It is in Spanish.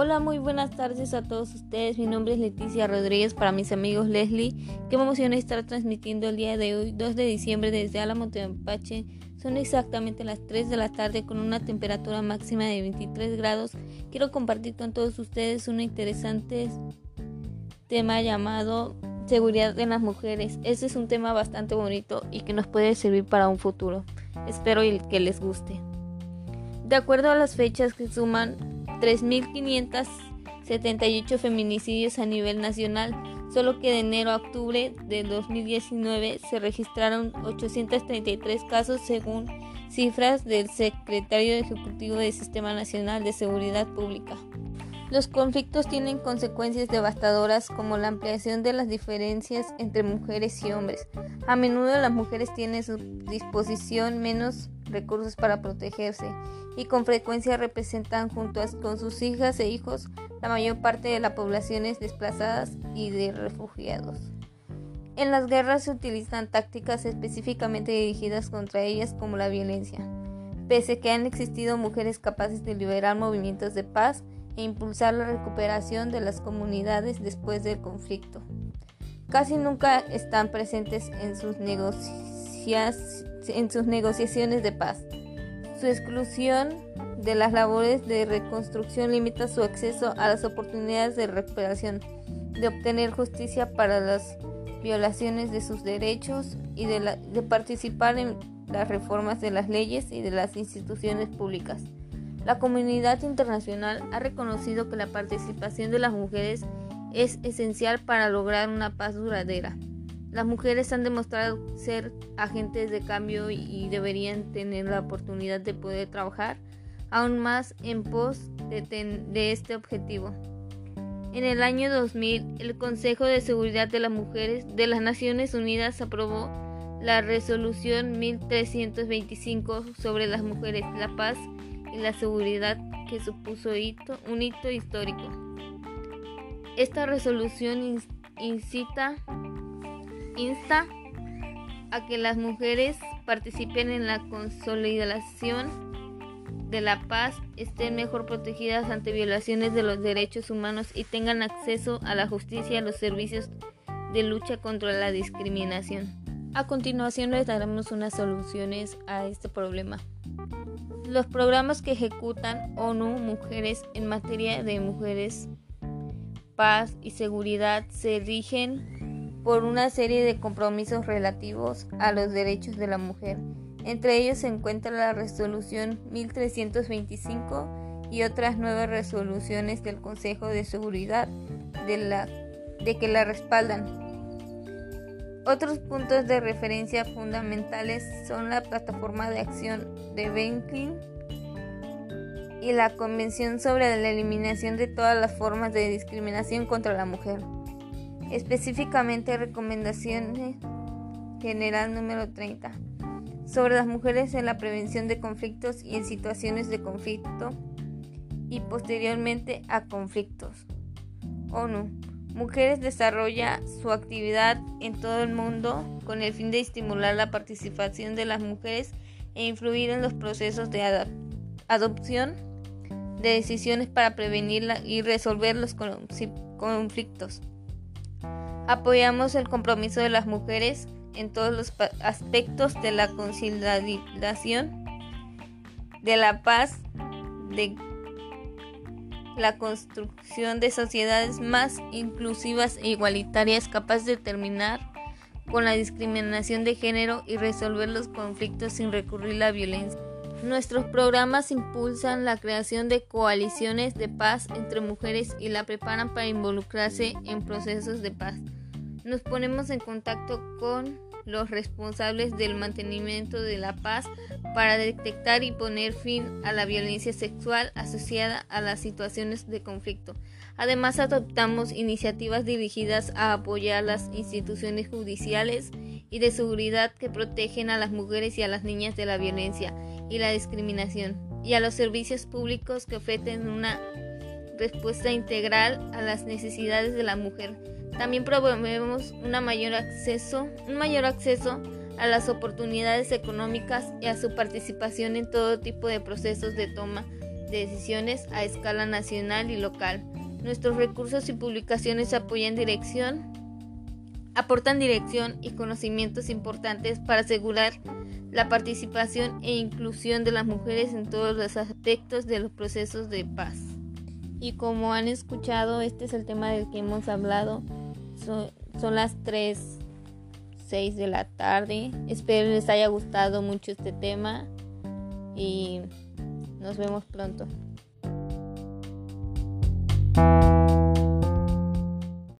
Hola, muy buenas tardes a todos ustedes. Mi nombre es Leticia Rodríguez, para mis amigos Leslie. Qué me emociona estar transmitiendo el día de hoy, 2 de diciembre, desde Álamo Tempache. Son exactamente las 3 de la tarde con una temperatura máxima de 23 grados. Quiero compartir con todos ustedes un interesante tema llamado seguridad de las mujeres. Este es un tema bastante bonito y que nos puede servir para un futuro. Espero que les guste. De acuerdo a las fechas que suman 3.578 feminicidios a nivel nacional, solo que de enero a octubre de 2019 se registraron 833 casos según cifras del Secretario Ejecutivo del Sistema Nacional de Seguridad Pública. Los conflictos tienen consecuencias devastadoras como la ampliación de las diferencias entre mujeres y hombres. A menudo las mujeres tienen su disposición menos recursos para protegerse y con frecuencia representan junto con sus hijas e hijos la mayor parte de las poblaciones desplazadas y de refugiados. En las guerras se utilizan tácticas específicamente dirigidas contra ellas como la violencia. Pese a que han existido mujeres capaces de liberar movimientos de paz, e impulsar la recuperación de las comunidades después del conflicto. Casi nunca están presentes en sus, en sus negociaciones de paz. Su exclusión de las labores de reconstrucción limita su acceso a las oportunidades de recuperación, de obtener justicia para las violaciones de sus derechos y de, de participar en las reformas de las leyes y de las instituciones públicas. La comunidad internacional ha reconocido que la participación de las mujeres es esencial para lograr una paz duradera. Las mujeres han demostrado ser agentes de cambio y deberían tener la oportunidad de poder trabajar aún más en pos de, este objetivo. En el año 2000, el Consejo de Seguridad de las Mujeres de las Naciones Unidas aprobó la resolución 1325 sobre las mujeres, la paz y la seguridad que supuso un hito histórico. Esta resolución incita, insta a que las mujeres participen en la consolidación de la paz, estén mejor protegidas ante violaciones de los derechos humanos y tengan acceso a la justicia y a los servicios de lucha contra la discriminación. A continuación les daremos unas soluciones a este problema. Los programas que ejecutan ONU Mujeres en materia de mujeres, paz y seguridad se rigen por una serie de compromisos relativos a los derechos de la mujer. Entre ellos se encuentra la resolución 1325 y otras nueve resoluciones del Consejo de Seguridad de, de que la respaldan. Otros puntos de referencia fundamentales son la Plataforma de Acción de Beijing y la Convención sobre la Eliminación de todas las formas de discriminación contra la mujer. Específicamente Recomendación General número 30 sobre las mujeres en la prevención de conflictos y en situaciones de conflicto y posteriormente a conflictos. ONU Mujeres desarrolla su actividad en todo el mundo con el fin de estimular la participación de las mujeres e influir en los procesos de adopción de decisiones para prevenir y resolver los conflictos. Apoyamos el compromiso de las mujeres en todos los aspectos de la conciliación, de la paz, de la construcción de sociedades más inclusivas e igualitarias capaces de terminar con la discriminación de género y resolver los conflictos sin recurrir a la violencia. Nuestros programas impulsan la creación de coaliciones de paz entre mujeres y la preparan para involucrarse en procesos de paz. Nos ponemos en contacto con los responsables del mantenimiento de la paz para detectar y poner fin a la violencia sexual asociada a las situaciones de conflicto. Además, adoptamos iniciativas dirigidas a apoyar las instituciones judiciales y de seguridad que protegen a las mujeres y a las niñas de la violencia y la discriminación, y a los servicios públicos que ofrecen una respuesta integral a las necesidades de la mujer también promovemos una mayor acceso, un mayor acceso a las oportunidades económicas y a su participación en todo tipo de procesos de toma de decisiones a escala nacional y local. Nuestros recursos y publicaciones apoyan dirección, aportan dirección y conocimientos importantes para asegurar la participación e inclusión de las mujeres en todos los aspectos de los procesos de paz. Y como han escuchado, este es el tema del que hemos hablado. Son, las 3, 6 de la tarde. Espero les haya gustado mucho este tema y nos vemos pronto.